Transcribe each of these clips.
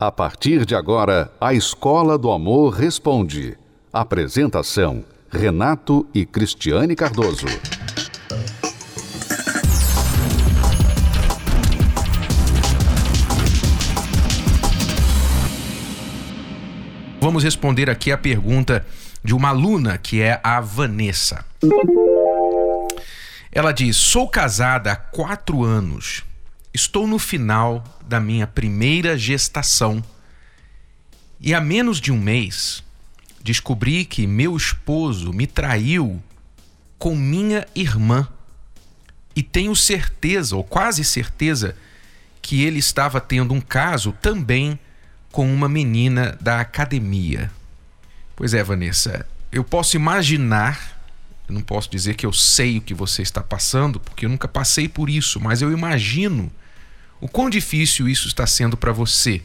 A partir de agora, a Escola do Amor Responde. Apresentação: Renato e Cristiane Cardoso. Vamos responder aqui a pergunta de uma aluna que é a Vanessa. Ela diz: Sou casada há quatro anos. Estou no final da minha primeira gestação e há menos de um mês descobri que meu esposo me traiu com minha irmã e tenho certeza, ou quase certeza, que ele estava tendo um caso também com uma menina da academia. Pois é, Vanessa, eu posso imaginar, eu não posso dizer que eu sei o que você está passando, porque eu nunca passei por isso, mas eu imagino o quão difícil isso está sendo para você.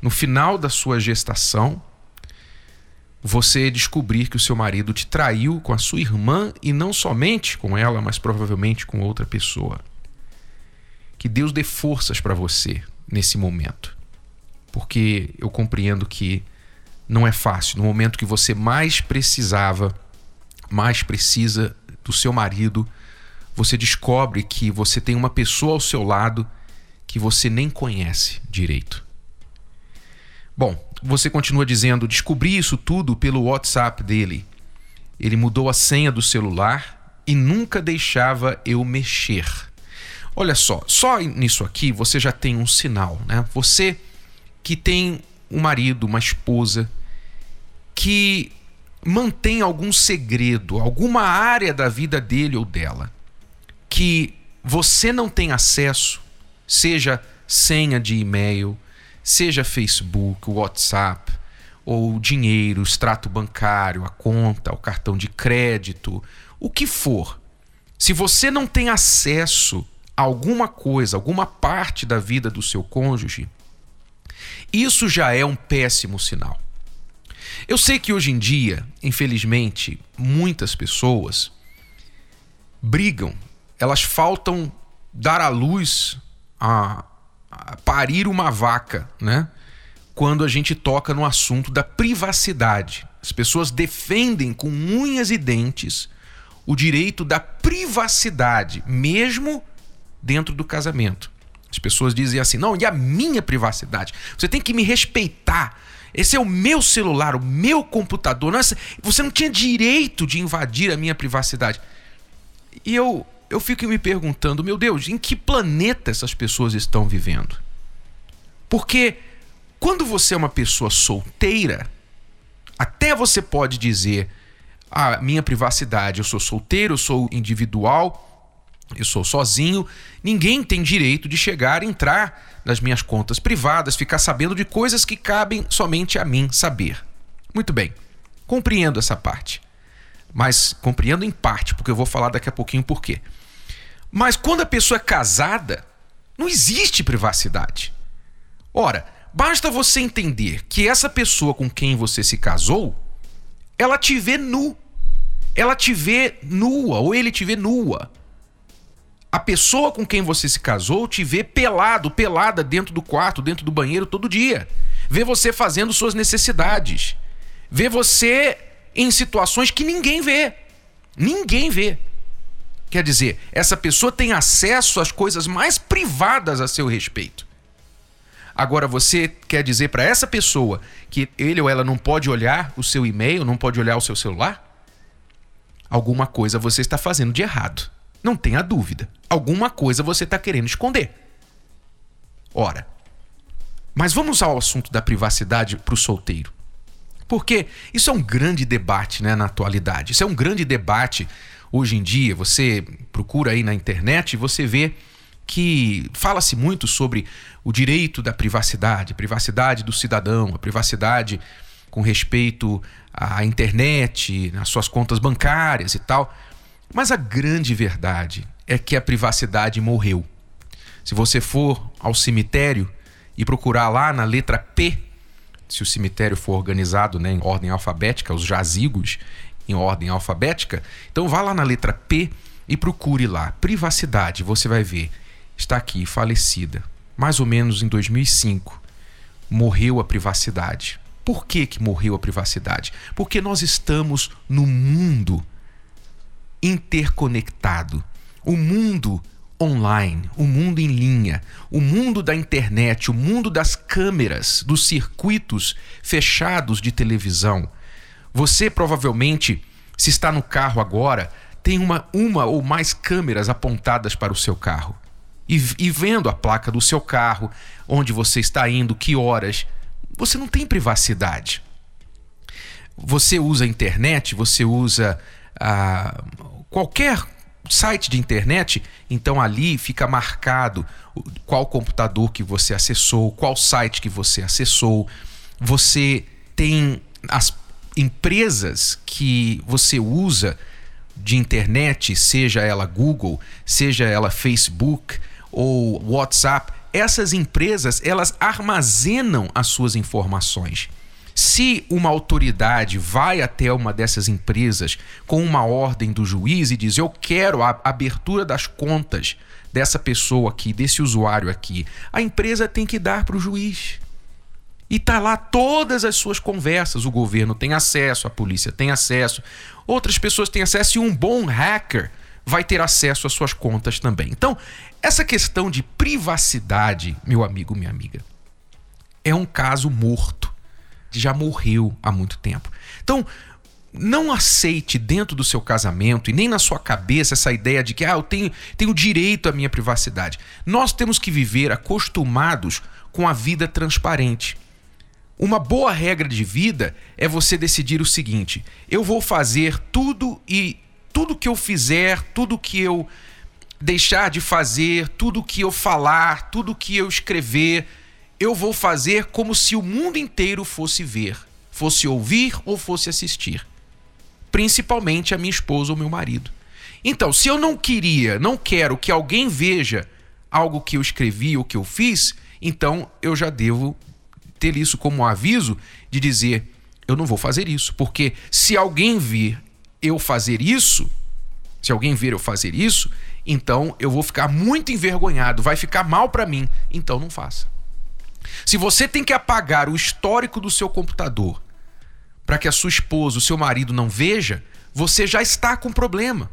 No final da sua gestação, você descobrir que o seu marido te traiu com a sua irmã e não somente com ela, mas provavelmente com outra pessoa. Que Deus dê forças para você nesse momento porque eu compreendo que não é fácil. No momento que você mais precisava, mais precisa do seu marido, você descobre que você tem uma pessoa ao seu lado que você nem conhece direito. Bom, você continua dizendo: descobri isso tudo pelo WhatsApp dele. Ele mudou a senha do celular e nunca deixava eu mexer. Olha só, só nisso aqui você já tem um sinal, né? Você que tem um marido, uma esposa, que mantém algum segredo, alguma área da vida dele ou dela, que você não tem acesso, seja senha de e-mail, seja Facebook, WhatsApp, ou dinheiro, extrato bancário, a conta, o cartão de crédito, o que for. Se você não tem acesso a alguma coisa, alguma parte da vida do seu cônjuge, isso já é um péssimo sinal. Eu sei que hoje em dia, infelizmente, muitas pessoas brigam, elas faltam dar à luz a, a parir uma vaca, né? Quando a gente toca no assunto da privacidade. As pessoas defendem com unhas e dentes o direito da privacidade, mesmo dentro do casamento. As pessoas dizem assim: não, e a minha privacidade? Você tem que me respeitar. Esse é o meu celular, o meu computador. Nossa, você não tinha direito de invadir a minha privacidade. E eu, eu fico me perguntando: meu Deus, em que planeta essas pessoas estão vivendo? Porque quando você é uma pessoa solteira, até você pode dizer: a ah, minha privacidade, eu sou solteiro, eu sou individual eu sou sozinho, ninguém tem direito de chegar, entrar nas minhas contas privadas, ficar sabendo de coisas que cabem somente a mim saber. Muito bem, compreendo essa parte. Mas compreendo em parte, porque eu vou falar daqui a pouquinho por quê. Mas quando a pessoa é casada, não existe privacidade. Ora, basta você entender que essa pessoa com quem você se casou, ela te vê nu. Ela te vê nua, ou ele te vê nua a pessoa com quem você se casou te vê pelado, pelada dentro do quarto, dentro do banheiro todo dia. Vê você fazendo suas necessidades. Vê você em situações que ninguém vê. Ninguém vê. Quer dizer, essa pessoa tem acesso às coisas mais privadas a seu respeito. Agora você quer dizer para essa pessoa que ele ou ela não pode olhar o seu e-mail, não pode olhar o seu celular? Alguma coisa você está fazendo de errado. Não tenha dúvida. Alguma coisa você está querendo esconder. Ora, mas vamos ao assunto da privacidade para o solteiro. Porque isso é um grande debate né, na atualidade. Isso é um grande debate hoje em dia. Você procura aí na internet e você vê que fala-se muito sobre o direito da privacidade, privacidade do cidadão, a privacidade com respeito à internet, às suas contas bancárias e tal. Mas a grande verdade é que a privacidade morreu. Se você for ao cemitério e procurar lá na letra P, se o cemitério for organizado né, em ordem alfabética, os jazigos em ordem alfabética, então vá lá na letra P e procure lá privacidade. Você vai ver, está aqui falecida, mais ou menos em 2005. morreu a privacidade. Por que, que morreu a privacidade? Porque nós estamos no mundo interconectado. O mundo online, o mundo em linha, o mundo da internet, o mundo das câmeras, dos circuitos fechados de televisão. Você provavelmente, se está no carro agora, tem uma, uma ou mais câmeras apontadas para o seu carro. E, e vendo a placa do seu carro, onde você está indo, que horas, você não tem privacidade. Você usa a internet, você usa ah, qualquer site de internet, então ali fica marcado qual computador que você acessou, qual site que você acessou. Você tem as empresas que você usa de internet, seja ela Google, seja ela Facebook ou WhatsApp, essas empresas elas armazenam as suas informações. Se uma autoridade vai até uma dessas empresas com uma ordem do juiz e diz: Eu quero a abertura das contas dessa pessoa aqui, desse usuário aqui, a empresa tem que dar para o juiz. E tá lá todas as suas conversas. O governo tem acesso, a polícia tem acesso, outras pessoas têm acesso e um bom hacker vai ter acesso às suas contas também. Então, essa questão de privacidade, meu amigo, minha amiga, é um caso morto. Já morreu há muito tempo. Então, não aceite dentro do seu casamento e nem na sua cabeça essa ideia de que ah, eu tenho, tenho direito à minha privacidade. Nós temos que viver acostumados com a vida transparente. Uma boa regra de vida é você decidir o seguinte: eu vou fazer tudo e tudo que eu fizer, tudo que eu deixar de fazer, tudo que eu falar, tudo que eu escrever, eu vou fazer como se o mundo inteiro fosse ver, fosse ouvir ou fosse assistir. Principalmente a minha esposa ou meu marido. Então, se eu não queria, não quero que alguém veja algo que eu escrevi ou que eu fiz, então eu já devo ter isso como um aviso de dizer: eu não vou fazer isso, porque se alguém vir eu fazer isso, se alguém ver eu fazer isso, então eu vou ficar muito envergonhado, vai ficar mal para mim, então não faça. Se você tem que apagar o histórico do seu computador para que a sua esposa, o seu marido não veja, você já está com problema.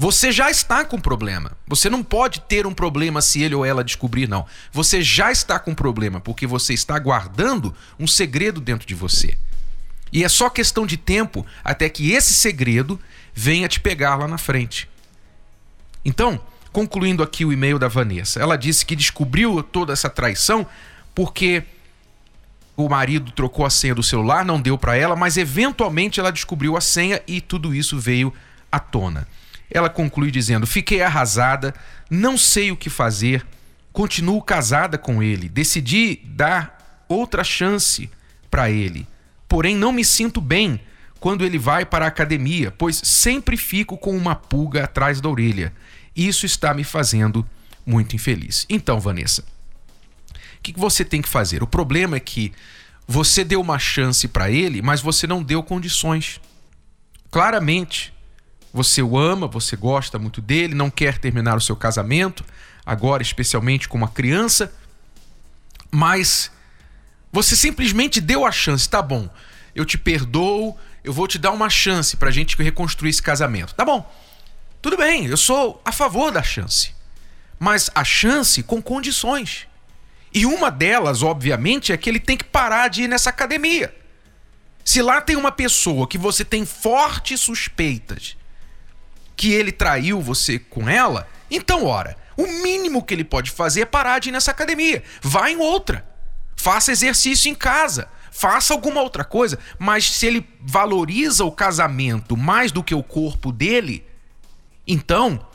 Você já está com problema. Você não pode ter um problema se ele ou ela descobrir, não. Você já está com problema porque você está guardando um segredo dentro de você. E é só questão de tempo até que esse segredo venha te pegar lá na frente. Então, concluindo aqui o e-mail da Vanessa, ela disse que descobriu toda essa traição porque o marido trocou a senha do celular, não deu para ela, mas eventualmente ela descobriu a senha e tudo isso veio à tona. Ela conclui dizendo: Fiquei arrasada, não sei o que fazer, continuo casada com ele, decidi dar outra chance para ele porém não me sinto bem quando ele vai para a academia, pois sempre fico com uma pulga atrás da orelha. Isso está me fazendo muito infeliz. Então, Vanessa, o que você tem que fazer? O problema é que você deu uma chance para ele, mas você não deu condições. Claramente, você o ama, você gosta muito dele, não quer terminar o seu casamento, agora especialmente com uma criança, mas você simplesmente deu a chance, tá bom. Eu te perdoo, eu vou te dar uma chance pra gente reconstruir esse casamento. Tá bom. Tudo bem, eu sou a favor da chance. Mas a chance com condições. E uma delas, obviamente, é que ele tem que parar de ir nessa academia. Se lá tem uma pessoa que você tem fortes suspeitas que ele traiu você com ela, então, ora, o mínimo que ele pode fazer é parar de ir nessa academia. Vá em outra. Faça exercício em casa. Faça alguma outra coisa. Mas se ele valoriza o casamento mais do que o corpo dele, então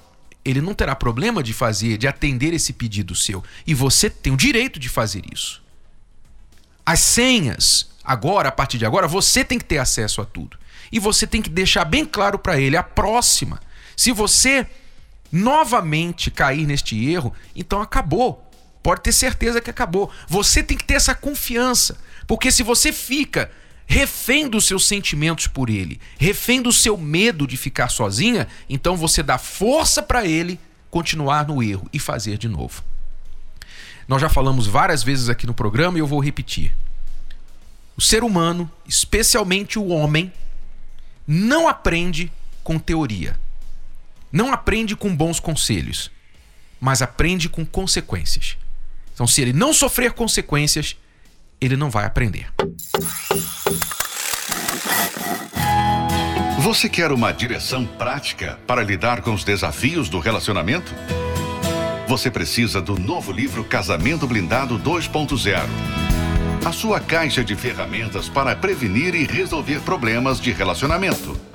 ele não terá problema de fazer, de atender esse pedido seu. E você tem o direito de fazer isso. As senhas, agora, a partir de agora, você tem que ter acesso a tudo. E você tem que deixar bem claro para ele a próxima. Se você novamente cair neste erro, então acabou. Pode ter certeza que acabou. Você tem que ter essa confiança. Porque se você fica refém dos seus sentimentos por ele, refém do seu medo de ficar sozinha, então você dá força para ele continuar no erro e fazer de novo. nós já falamos várias vezes aqui no programa e eu vou repetir. O ser humano, especialmente o homem, não aprende com teoria. Não aprende com bons conselhos, mas aprende com consequências. Então, se ele não sofrer consequências, ele não vai aprender. Você quer uma direção prática para lidar com os desafios do relacionamento? Você precisa do novo livro Casamento Blindado 2.0. A sua caixa de ferramentas para prevenir e resolver problemas de relacionamento.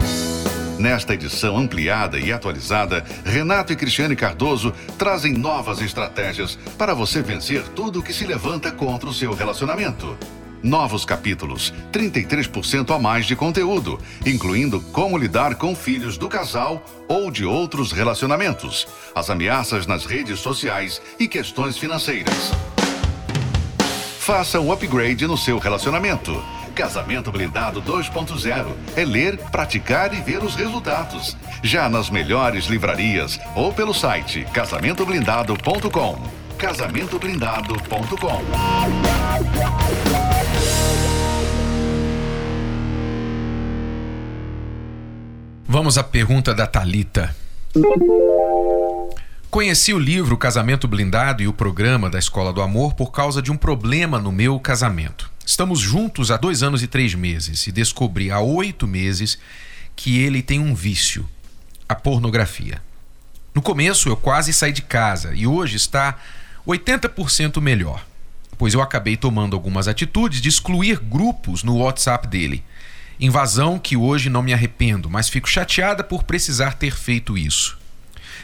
Nesta edição ampliada e atualizada, Renato e Cristiane Cardoso trazem novas estratégias para você vencer tudo que se levanta contra o seu relacionamento. Novos capítulos, 33% a mais de conteúdo, incluindo como lidar com filhos do casal ou de outros relacionamentos, as ameaças nas redes sociais e questões financeiras. Faça um upgrade no seu relacionamento. Casamento Blindado 2.0 é ler, praticar e ver os resultados. Já nas melhores livrarias ou pelo site casamentoblindado.com. Casamentoblindado.com. Vamos à pergunta da Talita. Conheci o livro Casamento Blindado e o programa da Escola do Amor por causa de um problema no meu casamento. Estamos juntos há dois anos e três meses e descobri há oito meses que ele tem um vício: a pornografia. No começo eu quase saí de casa e hoje está 80% melhor, pois eu acabei tomando algumas atitudes de excluir grupos no WhatsApp dele. Invasão que hoje não me arrependo, mas fico chateada por precisar ter feito isso.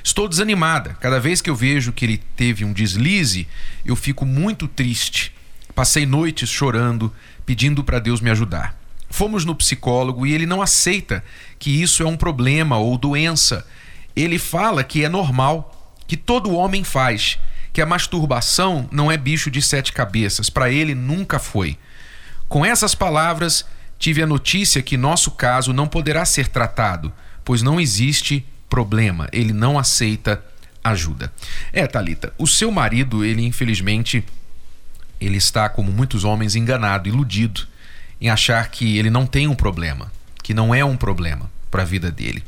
Estou desanimada. Cada vez que eu vejo que ele teve um deslize, eu fico muito triste Passei noites chorando, pedindo para Deus me ajudar. Fomos no psicólogo e ele não aceita que isso é um problema ou doença. Ele fala que é normal, que todo homem faz, que a masturbação não é bicho de sete cabeças. Para ele nunca foi. Com essas palavras, tive a notícia que nosso caso não poderá ser tratado, pois não existe problema. Ele não aceita ajuda. É, Talita, o seu marido, ele infelizmente ele está, como muitos homens, enganado, iludido em achar que ele não tem um problema, que não é um problema para a vida dele.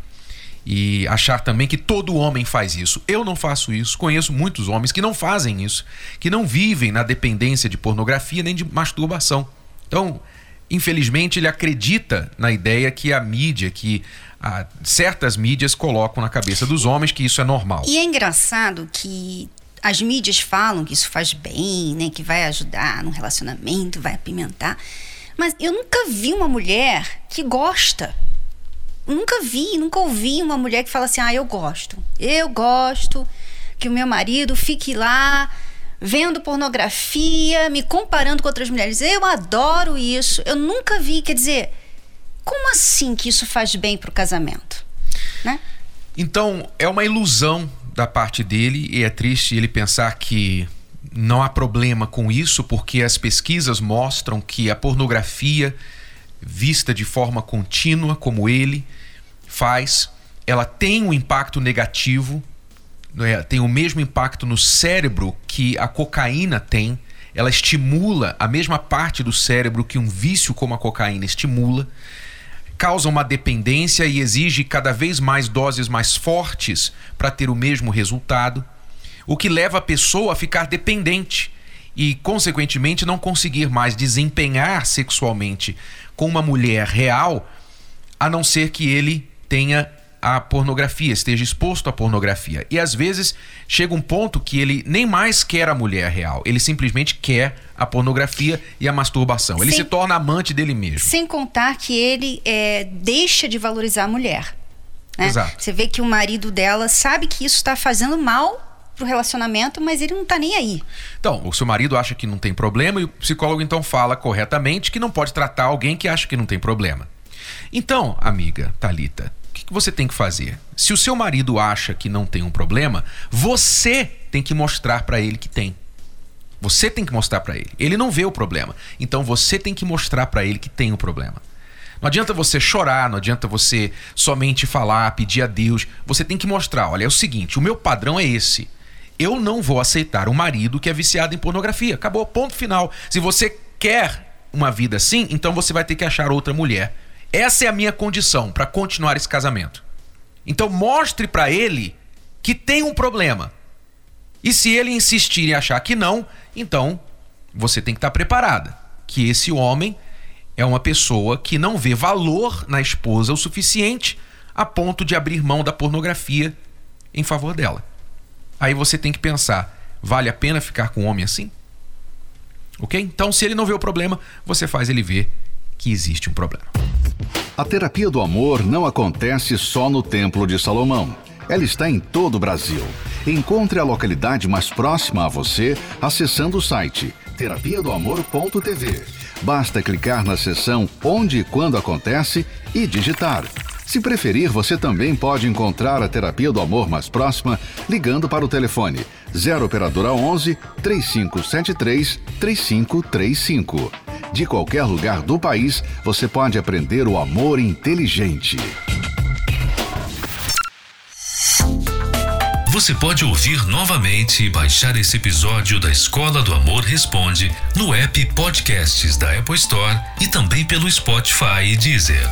E achar também que todo homem faz isso. Eu não faço isso. Conheço muitos homens que não fazem isso, que não vivem na dependência de pornografia nem de masturbação. Então, infelizmente, ele acredita na ideia que a mídia, que a, certas mídias colocam na cabeça dos homens que isso é normal. E é engraçado que as mídias falam que isso faz bem, né, que vai ajudar no relacionamento, vai apimentar. Mas eu nunca vi uma mulher que gosta. Nunca vi, nunca ouvi uma mulher que fala assim: "Ah, eu gosto. Eu gosto que o meu marido fique lá vendo pornografia, me comparando com outras mulheres. Eu adoro isso. Eu nunca vi, quer dizer, como assim que isso faz bem para o casamento, né? Então, é uma ilusão da parte dele e é triste ele pensar que não há problema com isso, porque as pesquisas mostram que a pornografia, vista de forma contínua, como ele faz, ela tem um impacto negativo, é? tem o mesmo impacto no cérebro que a cocaína tem. Ela estimula a mesma parte do cérebro que um vício como a cocaína estimula causa uma dependência e exige cada vez mais doses mais fortes para ter o mesmo resultado, o que leva a pessoa a ficar dependente e, consequentemente, não conseguir mais desempenhar sexualmente com uma mulher real, a não ser que ele tenha a pornografia, esteja exposto à pornografia. E às vezes chega um ponto que ele nem mais quer a mulher real, ele simplesmente quer a pornografia e a masturbação. Ele sem, se torna amante dele mesmo. Sem contar que ele é, deixa de valorizar a mulher. Né? Exato. Você vê que o marido dela sabe que isso está fazendo mal pro relacionamento, mas ele não tá nem aí. Então, o seu marido acha que não tem problema e o psicólogo então fala corretamente que não pode tratar alguém que acha que não tem problema. Então, amiga Talita, que você tem que fazer? Se o seu marido acha que não tem um problema, você tem que mostrar para ele que tem. Você tem que mostrar para ele. Ele não vê o problema. Então você tem que mostrar para ele que tem o problema. Não adianta você chorar, não adianta você somente falar, pedir a Deus. Você tem que mostrar: olha, é o seguinte, o meu padrão é esse. Eu não vou aceitar um marido que é viciado em pornografia. Acabou, ponto final. Se você quer uma vida assim, então você vai ter que achar outra mulher. Essa é a minha condição para continuar esse casamento. Então mostre para ele que tem um problema. E se ele insistir em achar que não, então você tem que estar preparada que esse homem é uma pessoa que não vê valor na esposa o suficiente a ponto de abrir mão da pornografia em favor dela. Aí você tem que pensar: vale a pena ficar com um homem assim? Ok? Então, se ele não vê o problema, você faz ele ver que existe um problema. A terapia do amor não acontece só no Templo de Salomão. Ela está em todo o Brasil. Encontre a localidade mais próxima a você acessando o site terapia do amor.tv. Basta clicar na seção Onde e Quando Acontece e digitar. Se preferir, você também pode encontrar a terapia do amor mais próxima ligando para o telefone 0 operadora 11 3573 3535. De qualquer lugar do país, você pode aprender o amor inteligente. Você pode ouvir novamente e baixar esse episódio da Escola do Amor Responde no app Podcasts da Apple Store e também pelo Spotify e Deezer.